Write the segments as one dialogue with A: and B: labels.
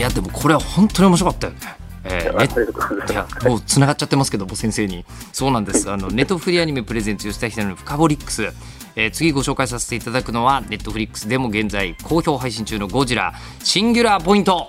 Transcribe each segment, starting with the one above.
A: やでもこれは本当に面白かったよね。えー、ね、いやもう繋がっちゃってますけども先生に。そうなんです。あのネットフリアニメプレゼンツ吉田ひのフカボリックス、えー、次ご紹介させていただくのはネットフリックスでも現在好評配信中のゴジラシンギュラーポイント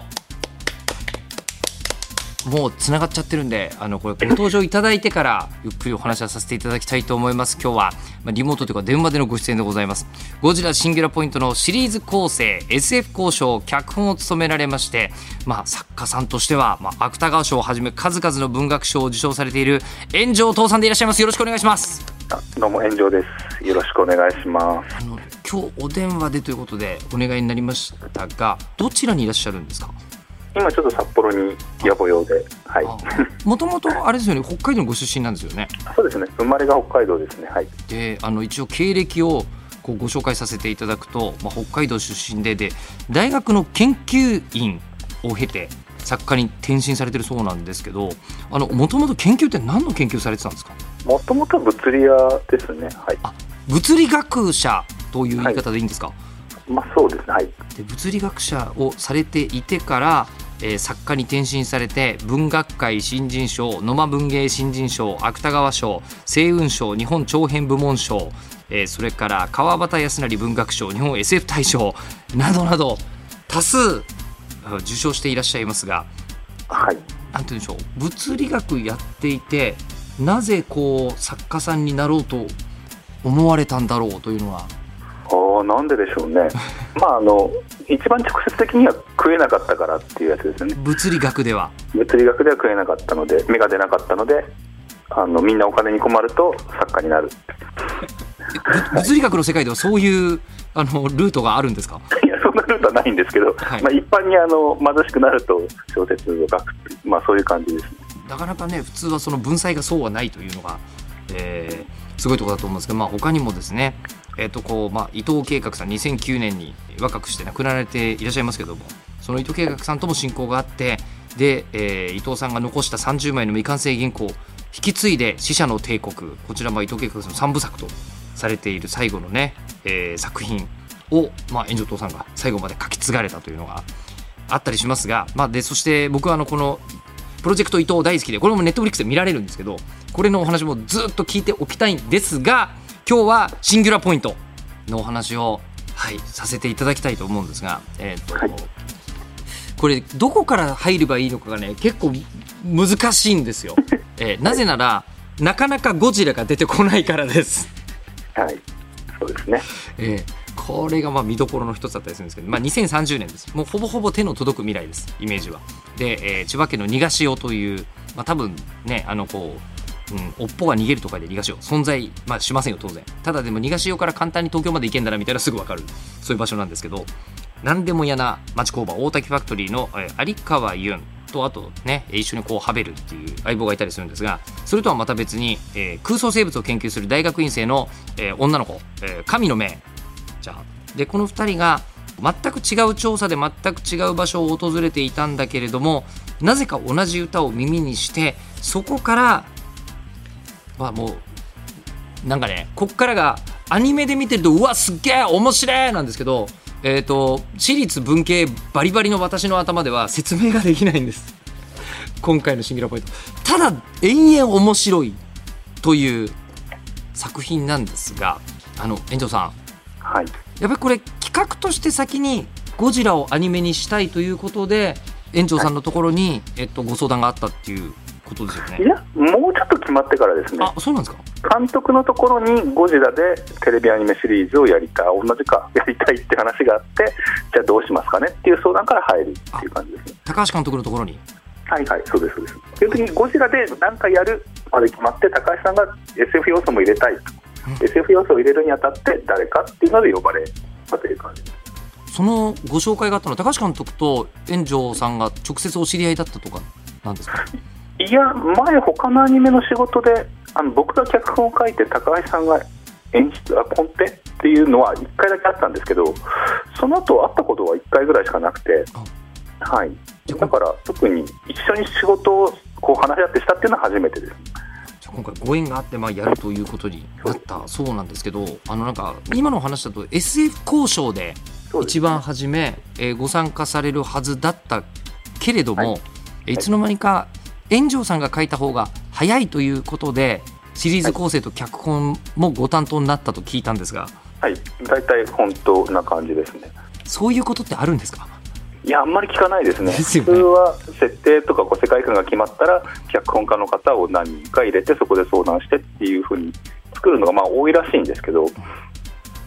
A: もうつながっちゃってるんであのこれご登場いただいてからゆっくりお話をさせていただきたいと思います。今日は、まあ、リモートというか電話でのご出演でございます。ゴジラシンギュラポイントのシリーズ構成 SF 交渉脚本を務められまして、まあ、作家さんとしては、まあ、芥川賞をはじめ数々の文学賞を受賞されている炎上父さんでいらっしゃいます。よろしくお願いします。
B: どうも炎上です。よろしくお願いします。あの
A: 今日お電話でということでお願いになりましたがどちらにいらっしゃるんですか？
B: 今ちょっと札幌に野暮用で、はい。
A: もともとあれですよね、北海道のご出身なんですよね。
B: そうですね、生まれが北海道ですね。はい。
A: で、あの一応経歴をこうご紹介させていただくと、まあ、北海道出身でで大学の研究員を経て作家に転身されてるそうなんですけど、あのもともと研究って何の研究されてたんですか？
B: もともと物理屋ですね。はい。あ、
A: 物理学者という言い方でいいんですか？はい
B: まあ、そうですね、はい、
A: で物理学者をされていてから、えー、作家に転身されて文学界新人賞野間文芸新人賞芥川賞星雲賞日本長編部門賞、えー、それから川端康成文学賞日本 SF 大賞 などなど多数受賞していらっしゃいますが、
B: はい、
A: なんて言うんでしょう物理学やっていてなぜこう作家さんになろうと思われたんだろうというのは
B: あなんででしょうね、まああの一番直接的には食えなかったからっていうやつですよね。
A: 物理学では。
B: 物理学では食えなかったので芽が出なかったのであのみんなお金に困ると作家になる。
A: 物理学の世界ではそういうあのルートがあるんですか？
B: いやそんなルートはないんですけど、はい、まあ、一般にあの貧しくなると小説を書くまあ、そういう感じです、ね、
A: なかなかね普通はその文才がそうはないというのが、えー、すごいところだと思うんですけど、まあ、他にもですねえーとこうまあ、伊藤計画さん2009年に若くして亡くなられていらっしゃいますけどもその伊藤計画さんとも親交があってで、えー、伊藤さんが残した30枚の未完成原稿引き継いで死者の帝国こちらま伊藤計画さんの3部作とされている最後のね、えー、作品を、まあ、炎上党さんが最後まで書き継がれたというのがあったりしますが、まあ、でそして僕はあのこのプロジェクト伊藤大好きでこれもネットフリックスで見られるんですけどこれのお話もずっと聞いておきたいんですが今日はシンギュラポイントのお話を、はい、させていただきたいと思うんですが、えーと、はい、これどこから入ればいいのかがね結構難しいんですよ。えー、なぜならなかなかゴジラが出てこないからです。
B: はい、そうですね。
A: えーこれがまあ見どころの一つだったりするんですけど、まあ、2030年です。もうほぼほぼ手の届く未来です、イメージは。で、えー、千葉県の逃がしよという、まあ、多分ね、あのこううん、尾っぽが逃げるとかで逃がしよう。存在、まあ、しませんよ当然。ただでも逃がしようから簡単に東京まで行けんだなみたいなすぐ分かる。そういう場所なんですけど。何でも嫌な町工場。大滝ファクトリーの、有川ユンとあとね一緒にこうハベルっていう相棒がいたりするんですがそれとはまた別に、えー、空想生物を研究する大学院生の、えー、女の子、えー、神の目。じゃあでこの2人が全く違う調査で全く違う場所を訪れていたんだけれどもなぜか同じ歌を耳にしてそこからまあもうなんかねこっからがアニメで見てるとうわすっげえ面白いなんですけどえっ、ー、と私立文系バリバリの私の頭では説明ができないんです。今回のシンギュラポイント。ただ延々面白いという作品なんですがあの園長さん、
B: はい、
A: やっぱりこれ企画として先にゴジラをアニメにしたいということで園長さんのところに、えっと、ご相談があったっていうことですよね。
B: いや、もうち決まってからですね。
A: あ、そうなんです
B: か？監督のところにゴジラでテレビアニメシリーズをやりたい、同じか やりたいって話があって、じゃあどうしますかねっていう相談から入るっていう感じですね。
A: 高橋監督のところに？
B: はいはい、そうです、そうです。基本的にゴジラで何かやるまで決まって、高橋さんが SF 要素も入れたいと、うん、SF 要素を入れるにあたって誰かっていうので呼ばれたという感じです。
A: そのご紹介があったのは高橋監督と炎上さんが直接お知り合いだったとかなんですか？
B: いや前他のアニメの仕事であの僕が脚本を書いて高橋さんが演出あコンテっていうのは1回だけあったんですけどその後会ったことは1回ぐらいしかなくて、はい、だから特に一緒に仕事をこう話し合ってしたっていうのは初めてです。
A: 今回ご縁があってまあやるということになったそうなんですけどあのなんか今の話だと SF 交渉で一番初め、えー、ご参加されるはずだったけれども、はい、いつの間にか炎上さんが書いた方が早いということでシリーズ構成と脚本もご担当になったと聞いたんですが。
B: はい。大体本当な感じですね。
A: そういうことってあるんですか？
B: いや、あんまり聞かないですね、すね。普通は設定とかこう世界観が決まったら、脚本家の方を何人か入れて、そこで相談してっていうふうに作るのがまあ多いらしいんですけど、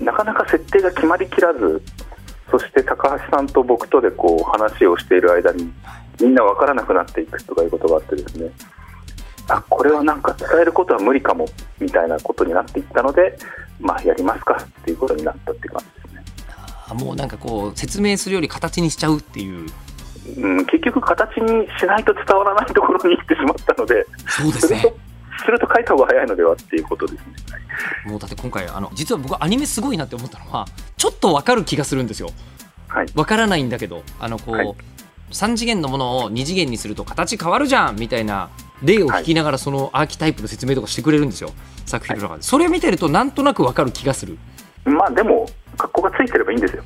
B: なかなか設定が決まりきらず、そして高橋さんと僕とでこう話をしている間に、みんな分からなくなっていくとかいうことがあってですね、あこれはなんか伝えることは無理かもみたいなことになっていったので、まあ、やりますかっていうことになったっていう感じです。
A: もうなんかこう説明するより形にしちゃうっていう。
B: うん、結局、形にしないと伝わらないところに行ってしまったので、
A: そうですね。
B: すると書いた方が早いのではっていうことですね。
A: もうだって今回あの実は僕アニメすごいなって思ったのはちょっとわかる気がするんですよ。はい。わからないんだけどあのこう、はい、3次元のものを2次元にすると形変わるじゃんみたいな例を聞きながらそのアーキタイプの説明とかしてくれるんですよ作品の中で、はい、それを見てるとなんとなくわかる気がする。
B: まあでも格好がついてればいいんですよ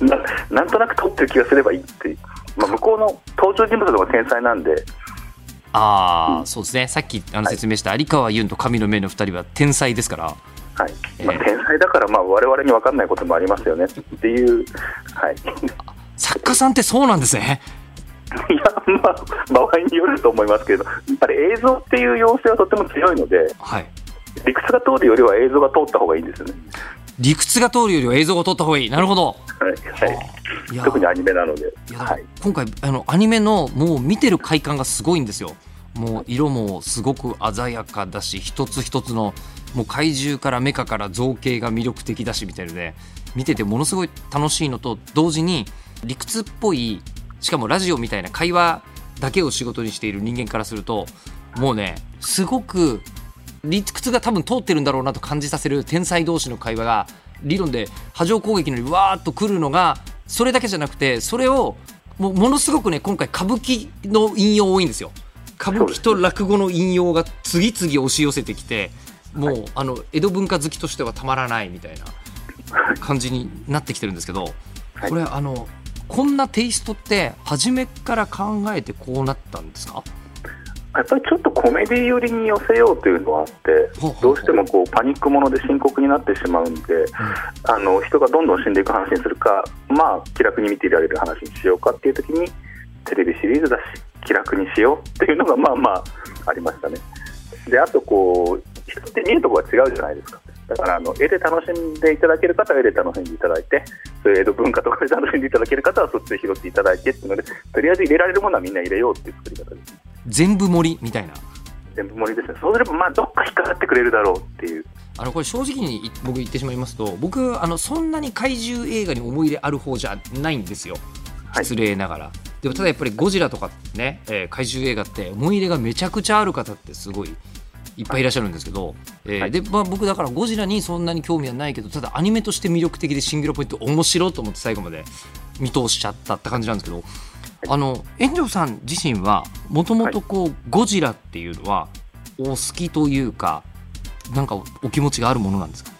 B: ななんとなく撮ってる気がすればいいっていう、まあ、向こうの登場人物とか天才なんで
A: ああ、うん、そうですね。さっきあの説明した有川優と神の目の2人は天才ですから。
B: はい。まあ、天才だからまあ我々に分かんないこともありますよね。っていう、はい、
A: 作家さんってそうなんですね。
B: いや、まあ、場合によると思いますけど、やっぱり映像っていう要請はとても強いので、はい、理屈が通るよりは映像が通った方がいいんですよね。
A: 理屈が通るよりは映像を撮った方がいい。なるほど、は
B: いはい、特にアニメなので、はい、
A: 今回あのアニメのもう見てる快感がすごいんですよ。もう色もすごく鮮やかだし一つ一つのもう怪獣からメカから造形が魅力的だしみたいなので見ててものすごい楽しいのと同時に理屈っぽいしかもラジオみたいな会話だけを仕事にしている人間からするともうねすごく理屈が多分通ってるんだろうなと感じさせる天才同士の会話が理論で波状攻撃のようにわーっとくるのがそれだけじゃなくてそれをもものすごくね今回歌舞伎の引用多いんですよ。歌舞伎と落語の引用が次々押し寄せてきてもう、あの江戸文化好きとしてはたまらないみたいな感じになってきてるんですけどこれあのこんなテイストって初めから考えてこうなったんですか？
B: やっぱりちょっとコメディ寄りに寄せようというのはあって、どうしてもこうパニックもので深刻になってしまうんで、あの人がどんどん死んでいく話にするか、まあ、気楽に見ていられる話にしようかっていうときに、テレビシリーズだし、気楽にしようっていうのが、まあまあ、ありましたね。であとこう、人って見るところが違うじゃないですか。だからあの絵で楽しんでいただける方は絵で楽しんでいただいて、そういう江戸文化とかで楽しんでいただける方はそっちで拾っていただいてっていうので、とりあえず入れられるものはみんな入れようっていう作り方です、ね。
A: 全部盛りみたいな。
B: 全部盛りですね。そうすればまあどっか引っかかってくれるだろうっていう。
A: あのこれ正直に僕言ってしまいますと僕あのそんなに怪獣映画に思い入れある方じゃないんですよ。失礼ながら、はい、でもただやっぱりゴジラとかね、えー、怪獣映画って思い入れがめちゃくちゃある方ってすごいいっぱいいらっしゃるんですけど、えーでまあ、僕だからゴジラにそんなに興味はないけどただアニメとして魅力的でシングルポイント面白いと思って最後まで見通しちゃったって感じなんですけどあの炎上さん自身はもともとこう、はい、ゴジラっていうのはお好きというかなんかお気持ちがあるものなんですか？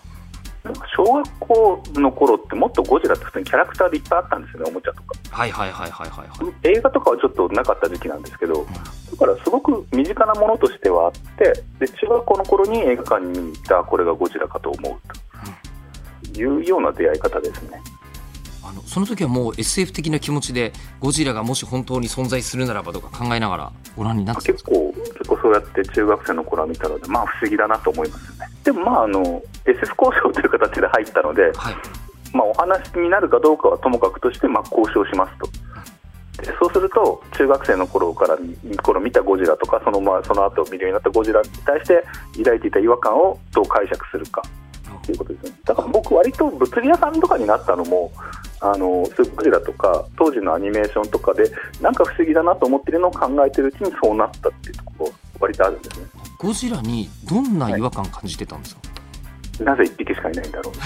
B: 小学校の頃ってもっとゴジラって普通にキャラクターでいっぱいあったんですよねおもちゃとか。
A: はいはいはいはいはい、は
B: い、映画とかはちょっとなかった時期なんですけど、うん、だからすごく身近なものとしてはあってで中学校の頃に映画館に見に行ったこれがゴジラかと思うというような出会い方ですね、
A: のその時はもう SF 的な気持ちでゴジラがもし本当に存在するならばとか考えながらご覧になって
B: 結構結構そうやって中学生の頃は見たのでまあ不思議だなと思いますね。でもまああの SF 交渉という形で入ったので、はい、まあ、お話になるかどうかはともかくとしてまあ交渉しますと。でそうすると中学生の頃から頃見たゴジラとかその,、まあ、その後見るようになったゴジラに対して抱いていた違和感をどう解釈するかということですね。だから僕割と物理屋さんとかになったのもあのスーパージラとか当時のアニメーションとかでなんか不思議だなと思ってるのを考えてるうちにそうなったっていうところ割とあるんですね。
A: ゴジラにどんな違和感感じてたんですか、
B: なぜ1匹しかいないんだろう。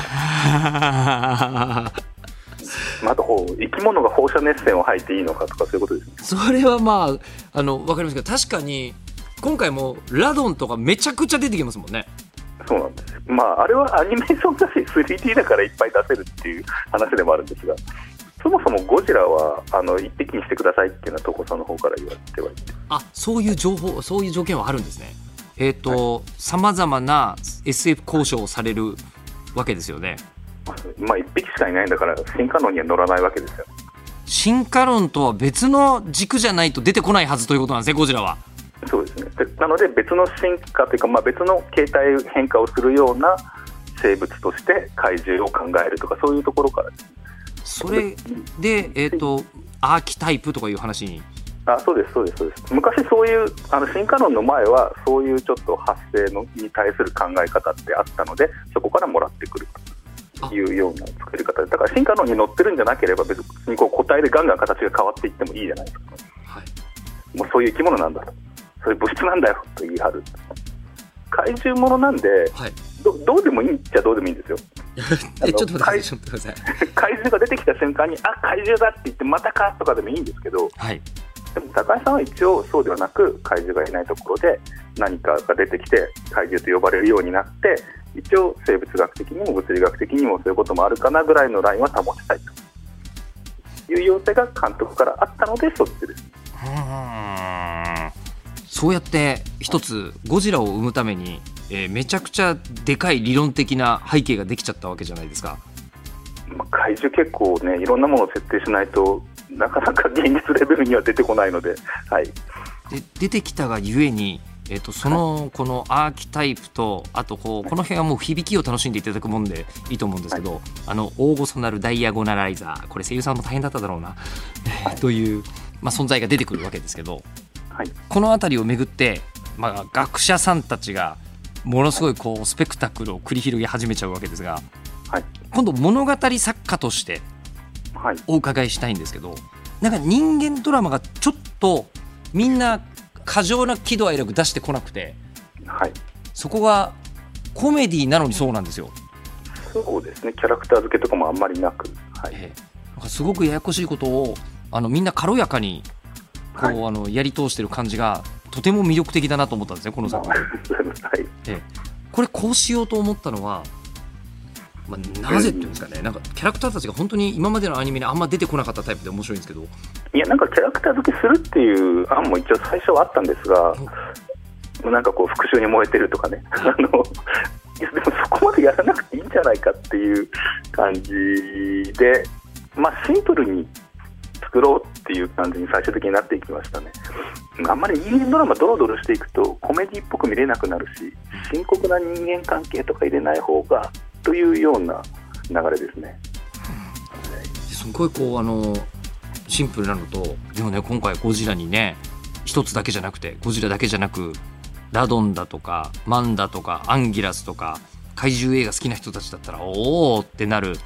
B: まあ、あとこう生き物が放射熱線を吐いていいのかとかそういうことですね。
A: それはまああの分かりますけど確かに今回もラドンとかめちゃくちゃ出てきますもんね
B: そうなんです。まああれはアニメーションだし 3D だからいっぱい出せるっていう話でもあるんですがそもそもゴジラはあの一匹にしてくださいっていうのはトコさんの方から言われてはいて。
A: あそういう情報そういう条件はあるんですね。えっ、ー、とさまざまな SF 交渉をされるわけですよね。
B: まあ1匹しかいないんだから進化論には乗らないわけですよ。
A: 進化論とは別の軸じゃないと出てこないはずということなんですねゴジラは
B: そうですね。なので別の進化というか、まあ、別の形態変化をするような生物として怪獣を考えるとかそういうところから
A: それで、えーと、アーキタイプとかいう話に。
B: あそうですそうですそうです。昔そういうあの進化論の前はそういうちょっと発生のに対する考え方ってあったのでそこからもらってくるというような作り方。でだから進化論に乗ってるんじゃなければ別にこう個体でガンガン形が変わっていってもいいじゃないですか、はい、もうそういう生き物なんだとそういう物質なんだよと言い張る。怪獣ものなんで、はい、どどうでもいいっちゃどうでもいいんですよ。
A: えちょっと待ってください
B: 怪獣が出てきた瞬間にあ怪獣だって言ってまたかとかでもいいんですけど、はい、でも高橋さんは一応そうではなく怪獣がいないところで何かが出てきて怪獣と呼ばれるようになって一応生物学的にも物理学的にもそういうこともあるかなぐらいのラインは保ちたいと。いう要請が監督からあったのでそっちです。
A: そうやって一つゴジラを生むために、えー、めちゃくちゃでかい理論的な背景ができちゃったわけじゃないですか。
B: まあ、怪獣結構ねいろんなものを設定しないとなかなか現実レベルには出てこないので,、はい、で
A: 出てきたがゆえにえーと、そのこのアーキタイプとあとこうこの辺はもう響きを楽しんでいただくもんでいいと思うんですけど、はい、あの大御所なるダイアゴナライザーこれ声優さんも大変だっただろうな、はい、という、まあ、存在が出てくるわけですけど、はい、この辺りをめぐって、まあ、学者さんたちがものすごいこうスペクタクルを繰り広げ始めちゃうわけですが、はい、今度物語作家としてお伺いしたいんですけど、なんか人間ドラマがちょっとみんな過剰な喜怒哀楽出してこなくて、はい、そこがコメディなのにそうなんですよ。
B: そうですね。キャラクター付けとかもあんまりなく、はい。え
A: ー、なんかすごくややこしいことをあのみんな軽やかにこう、はい、あのやり通してる感じがとても魅力的だなと思ったんですねこの作品、はい。えこれこうしようと思ったのは、まあ、なぜっていうんですかね、なんかキャラクターたちが本当に今までのアニメにあんま出てこなかったタイプで面白いんですけど。
B: いやなんかキャラクター付けするっていう案も一応最初はあったんですが、なんかこう復讐に燃えてるとかね、あのでもそこまでやらなくていいんじゃないかっていう感じで、まあ、シンプルに作ろうっていう感じに最終的になっていきましたね。あんまり人間ドラマドロドロしていくとコメディっぽく見れなくなるし深刻な人間関係とか入れない方がというような流れですね。
A: すごいこうあのシンプルなのとでもね今回ゴジラにね一つだけじゃなくてゴジラだけじゃなくラドンだとかマンダとかアンギラスとか怪獣映画好きな人たちだったらおおってなる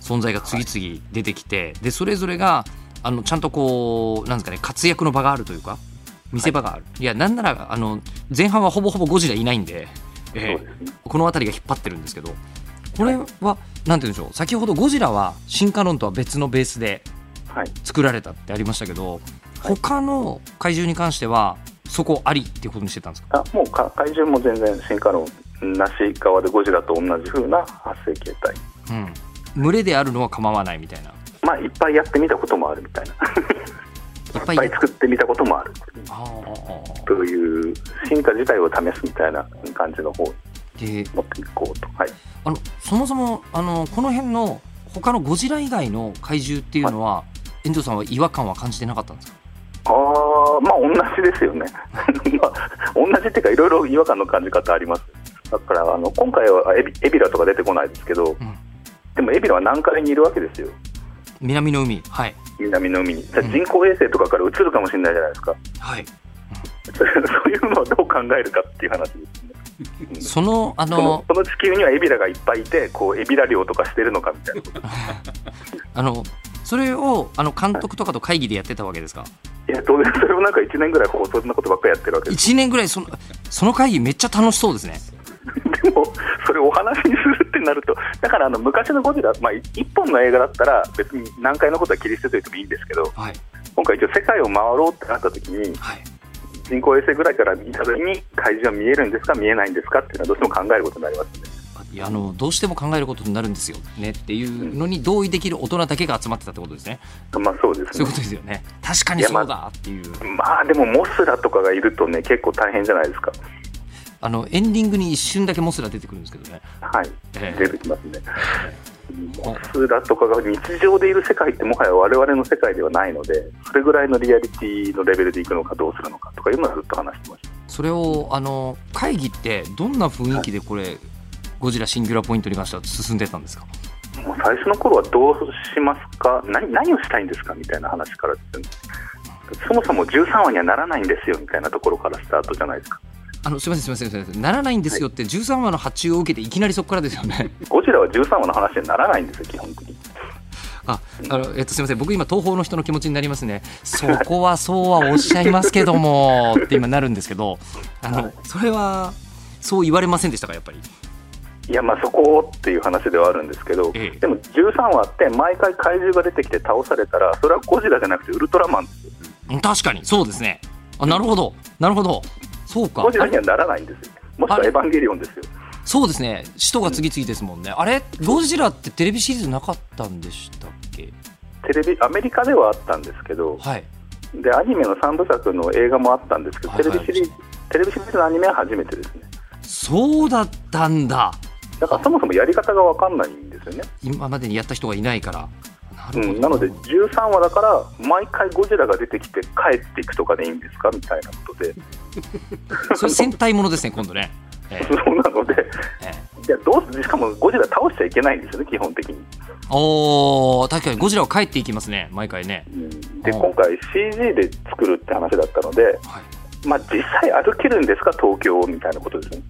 A: 存在が次々出てきて、でそれぞれがあのちゃんとこうなんですかね活躍の場があるというか見せ場がある、はい、いやなんならあの前半はほぼほぼゴジラいないんで、えー、この辺りが引っ張ってるんですけどこれは、はい、なんて言うんでしょう先ほどゴジラは進化論とは別のベースで作られたってありましたけど、はい、他の怪獣に関してはそこありっていうことにしてたんですか？
B: あもうか怪獣も全然進化論なし側でゴジラと同じふうな発生形態、
A: うん、群れであるのは構わないみたいな
B: まあいっぱいやってみたこともあるみたいな。いっぱい作ってみたこともある。という進化自体を試すみたいな感じの方に持っていこうと、はい、
A: あのそもそもあのこの辺の他のゴジラ以外の怪獣っていうのは、はい、遠藤さんは違和感は感じてなかったんですか？
B: あまあ同じですよね、まあ、同じっていうかいろいろ違和感の感じ方あります。だからあの今回はエビエビラとか出てこないですけど、うん、でもエビラは南海にいるわけですよ
A: 南の海。はい。
B: 南の海。にじゃ人工衛星とかから映るかもしれないじゃないですか、はい、そういうのをどう考えるかっていう話ですね。
A: そのあの
B: その地球にはエビラがいっぱいいてこうエビラ漁とかしてるのかみたいな。
A: あのそれをあの監督とかと会議でやってたわけですか、
B: いや当然それをなんか1年ぐらいこうそんなことばっかりやってるわけです。
A: 1年ぐらいそのその会議めっちゃ楽しそうですね。
B: でもそれをお話にするってなるとだからあの昔のゴジラ、まあ、1本の映画だったら別に何回のことは切り捨てといてもいいんですけど、
A: はい。
B: 今回一応世界を回ろうってなった時に
A: はい。
B: 人工衛星ぐらいから見た時に怪獣は見えるんですか見えないんですかっていうのはどうしても考えることになりますね。
A: いやあのどうしても考えることになるんですよねっていうのに同意できる大人だけが集まってたってことですね。
B: まあそうですね。
A: そういうことですよね。確かにそうだっていう。
B: まあでもモスラとかがいるとね結構大変じゃないですか
A: あのエンディングに一瞬だけモスラ出てくるんですけどね。
B: はい。
A: ええ。
B: 出てきますね。モスラとかが日常でいる世界ってもはや我々の世界ではないのでそれぐらいのリアリティのレベルでいくのかどうするのかとかいうのはずっと話してました。
A: それをあの会議ってどんな雰囲気でこれ、ゴジラシンギュラポイントに関しては進んでたんですか？
B: もう最初の頃はどうしますか？何何をしたいんですか？みたいな話からですよね。そもそも13話にはならないんですよみたいなところからスタートじゃないですか
A: あのすみませんすみませんすみません。ならないんですよって13話の発注を受けていきなりそこからですよね。
B: ゴジラは13話の話にならないんですよ基本的に。
A: ああのえっとすみません。僕今東方の人の気持ちになりますね。そこはそうはおっしゃいますけどもって今なるんですけど あのそれはそう言われませんでしたかやっぱり？
B: いやまあそこっていう話ではあるんですけど、
A: ええ。
B: でも13話って毎回怪獣が出てきて倒されたらそれはゴジラじゃなくてウルトラマンですよ。
A: うん確かに。そうですね。あなるほど。なるほどそうか。
B: ゴジラにはならないんですよ。もしくはエヴァンゲリオンですよ。
A: そうですね。使徒が次々ですもんね、あれ？ゴジラってテレビシリーズなかったんでしたっけ？
B: テレビアメリカではあったんですけど
A: はい。
B: でアニメの3部作の映画もあったんですけど、
A: はい
B: テレビシリーズテレビシリーズのアニメは初めてですね。
A: そうだったんだ。
B: だからそもそもやり方が分かんないんですよね、
A: 今までにやった人がいないから
B: うん、なので13話だから毎回ゴジラが出てきて帰っていくとかでいいんですか？みたいなことで。
A: それ戦隊ものですね今度ね、え
B: そうなので。
A: ええ。え
B: いやどうしかもゴジラ倒しちゃいけないんですよね基本的に、
A: おー確かにゴジラは帰っていきますね毎回ね、
B: うん、で
A: ああ
B: 今回 CG で作るって話だったので
A: はい、
B: まあ実際歩けるんですか？東京をみたいなことですね。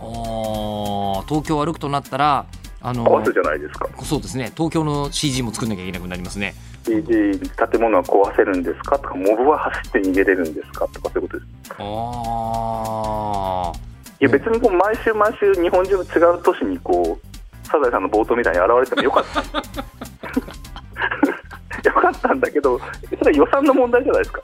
A: おー東京を歩くとなったらあの
B: 壊すじゃないですか。
A: そうですね。東京の CG も作んなきゃいけなくなりますね。
B: CG 建物は壊せるんですかとかモブは走って逃げれるんですかとかそういうことです。
A: あ
B: いや別にこう毎週毎週日本中の違う都市にこうサザエさんの冒頭みたいに現れてもよかった。よかったんだけどそれは予算の問題じゃないですか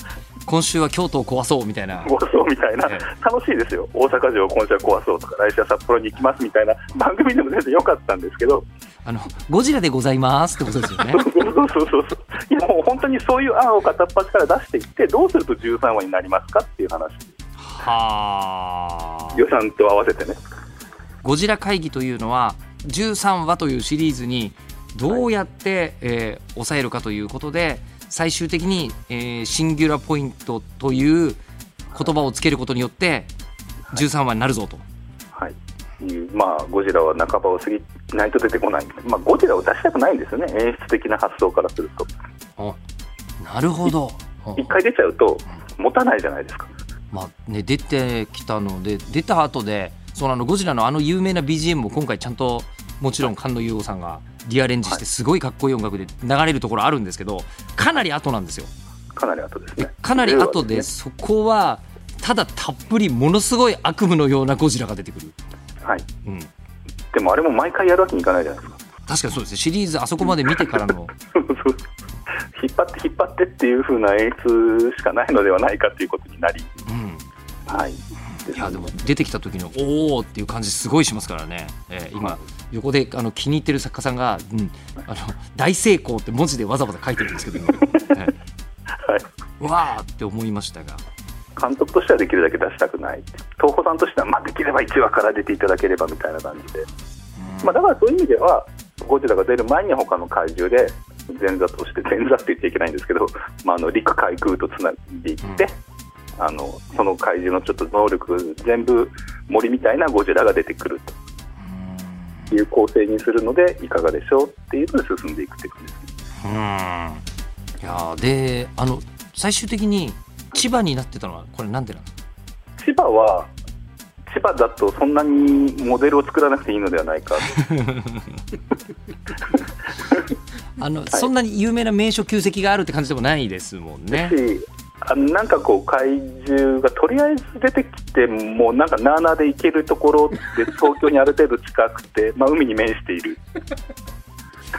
A: 今週は京都を壊そうみたいな。
B: 壊そうみたいな。
A: え
B: 楽しいですよ。大阪城を今週は壊そうとか来週は札幌に行きますみたいな。番組でも全然よかったんですけど。
A: あのゴジラでございますってことですよね。
B: そうそうそうそう。いやもう本当にそういう案を片っ端から出していってどうすると13話になりますかっていう話。
A: はあ。
B: 予算と合わせてね。
A: ゴジラ会議というのは13話というシリーズにどうやって、えー抑えるかということで最終的に、えーシンギュラポイントという言葉をつけることによって13話になるぞと。
B: はい、まあ、ゴジラは半ばを過ぎないと出てこない、まあ、ゴジラを出したくないんですよね、演出的な発想からすると。
A: あなるほど。
B: 一回出ちゃうと、持たないじゃないですか。
A: まあね、出てきたので出た後でそのあのゴジラのあの有名な BGM も今回ちゃんともちろん菅野雄吾さんがリアレンジしてすごいかっこいい音楽で流れるところあるんですけどかなり後なんですよ。
B: かなり後です
A: で
B: ね。
A: かなり後で
B: ね
A: そこはただたっぷりものすごい悪夢のようなゴジラが出てくる、
B: はい。
A: うん、
B: でもあれも毎回やるわけにいかないじゃないですか。
A: 確かにそうですねシリーズあそこまで見てからの
B: 引っ張って引っ張ってっていう風な演出しかないのではないかということになり、
A: うん
B: はい。
A: いやでも出てきた時のおおっていう感じすごいしますからね、えー今横であの気に入ってる作家さんが、うん、あの大成功って文字でわざわざ書いてるんですけど、
B: はい。
A: ーわーって思いましたが。
B: 監督としてはできるだけ出したくない。東宝さんとしては、まあ、できれば1話から出ていただければみたいな感じで。まあ、だからそういう意味では、ゴジラが出る前に他の怪獣で前座として、前座って言っちゃいけないんですけど、まあ、あの陸海空とつないでいって、あのその怪獣のちょっと能力全部森みたいなゴジラが出てくると。いう構成にするのでいかがでしょうっていうので進んでいくって感じです。ね。
A: うん。いやーであの最終的に千葉になってたのはこれなんでなんですか？
B: 千葉は千葉だとそんなにモデルを作らなくていいのではないか。
A: あの、はい、そんなに有名な名所旧跡があるって感じでもないですもんね。
B: あなんかこう怪獣がとりあえず出てきてもうなんかなーなーで行けるところで東京にある程度近くて、まあ、海に面している。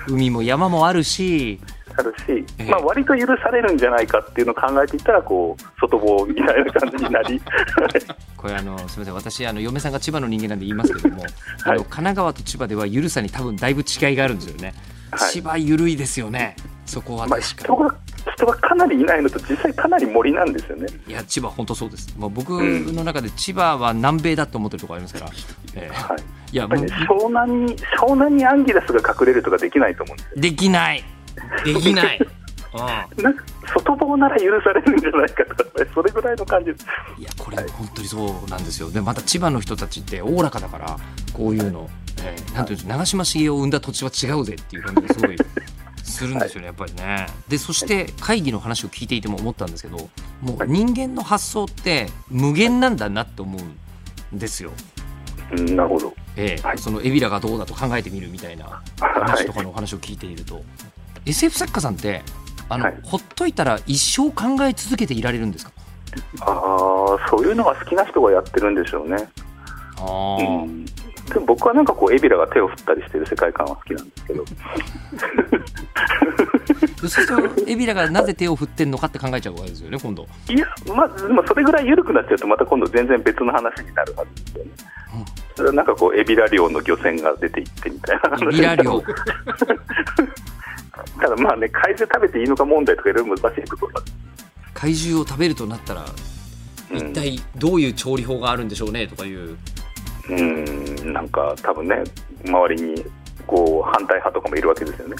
A: 海も山もあるし。
B: あるし、えー、まあ割と許されるんじゃないかっていうのを考えていったらこう外房みたいな感じになり。
A: これあのすみません。私あの嫁さんが千葉の人間なんで言いますけども、はい、あの神奈川と千葉では緩さに多分だいぶ違いがあるんですよね、はい、千葉緩いですよね。そこは確かに、まあ、
B: 人が人がかなりいないのと実際かなり森なんですよね。
A: いや千葉本当そうです、まあ、僕の中で千葉は南米だと思ってるところありますから、
B: えー、はい、いや、ね、湘南に湘南にアンギラスが隠れるとかできないと思うんですよ。
A: できない。できない。
B: なんか外房なら許されるんじゃないかとか、それぐらいの感じ
A: いやこれ本当にそうなんですよ、でまた千葉の人たちっておおらかだからこういうの、えー、なんていうんです長嶋茂雄を生んだ土地は違うぜっていう感じがすごいするんですよね、やっぱりね。でそして会議の話を聞いていても思ったんですけどもう人間の発想って無限なんだなって思うんですよ。
B: なるほど、
A: えー、はい、そのエビラがどうだと考えてみるみたいな話とかのお話を聞いていると、SF 作家さんってあの、はい、ほっといたら一生考え続けていられるんですか？
B: ああそういうのが好きな人がやってるんでしょうね。あうん、でも僕はなんかこうエビラが手を振ったりしてる世界観は好きなんですけど。
A: そうするとエビラがなぜ手を振ってるのかって考えちゃうわけですよね今度。
B: いやまあでもそれぐらい緩くなっちゃうとまた今度全然別の話になるはずですよね、うん、なんかこうエビラ漁の漁船が出ていってみたいな
A: エビラ漁。
B: ただまあね、怪獣食べていいのか問題とかいろいろ難しいところ
A: 怪獣を食べるとなったら、一体どういう調理法があるんでしょうねとかいう。
B: うん、なんか多分ね、周りにこう反対派とかもいるわけですよね。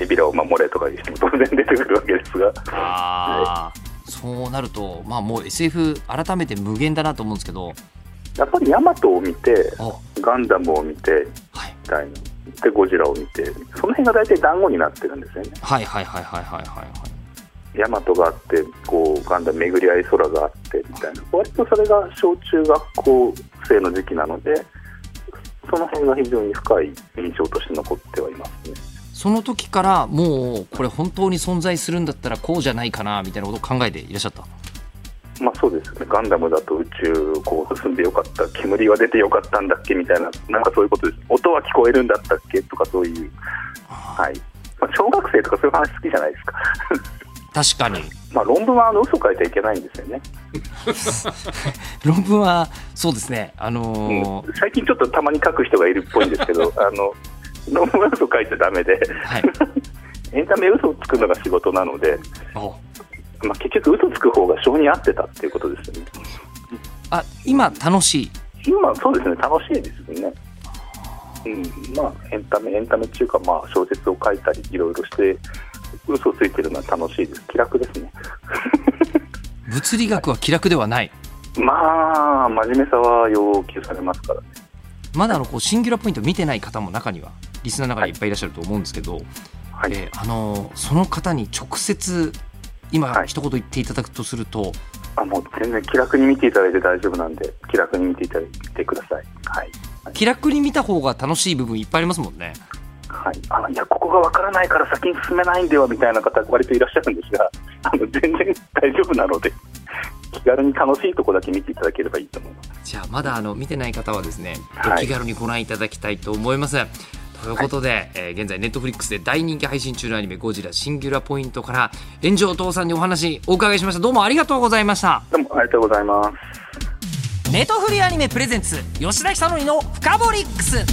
B: エビラを守れとかいう人も当然出てくるわけですが。
A: あそうなると、まあ、もう SF 改めて無限だなと思うんですけど。
B: やっぱりヤマトを見てガンダムを見て、はい、みたいな。でゴジラを見て。その辺が大体団子になってるんですよね。
A: はいはいはいはいはいはい
B: ヤマトがあってこうガンダム巡り合い空があってみたいな割とそれが小中学校生の時期なのでその辺が非常に深い印象として残ってはいますね
A: その時からもうこれ本当に存在するんだったらこうじゃないかなみたいなことを考えていらっしゃった
B: まあそうですね、ガンダムだと宇宙こう進んでよかった、煙は出てよかったんだっけみたいな、なんかそういうことです、音は聞こえるんだったっけとか、そういう、はいまあ、小学生とかそういう話好きじゃないですか。
A: 確かに、
B: まあ、論文はあの嘘書いちゃいけないんですよね。
A: 論文はそうですね、あの
B: ーうん、最近ちょっとたまに書く人がいるっぽいんですけど、あの論文は嘘書いちゃだめで、はい、エンタメ嘘をつくのが仕事なので、まあ、結局、嘘つく方が性に合ってたっていうことですよね。
A: あ今、楽しい？
B: 今、そうですね、楽しいですよね。うん。まあ、エンタメ、エンタメっていうか、まあ、小説を書いたり、いろいろして、嘘ついてるのは楽しいです、気楽ですね。
A: 物理学は気楽ではない。
B: まあ、真面目さは要求されますからね。
A: まだあのこうシンギュラポイント見てない方も中には、リスナーの中にい。っぱいいらっしゃると思うんですけど、はい。えー、あのその方に直接今、はい、一言言っていただくとすると
B: あもう全然気楽に見ていただいて大丈夫なんで気楽に見ていただいてください、はい、
A: 気楽に見た方が楽しい部分いっぱいありますもんね
B: はい、あのいやここがわからないから先に進めないんではみたいな方割といらっしゃるんですがあの全然大丈夫なので気軽に楽しいところだけ見ていただければいいと思います。
A: じゃあまだあの見てない方はですね、はい、気軽にご覧いただきたいと思います、ということで、はい、えー、現在ネットフリックスで大人気配信中のアニメ「ゴジラシンギュラポイント」から炎上父さんにお話お伺いしました。どうもありがとうございました。
B: どうもありがとうございます。
A: ネットフリアニメプレゼンツ吉田久典の「フカボリックス」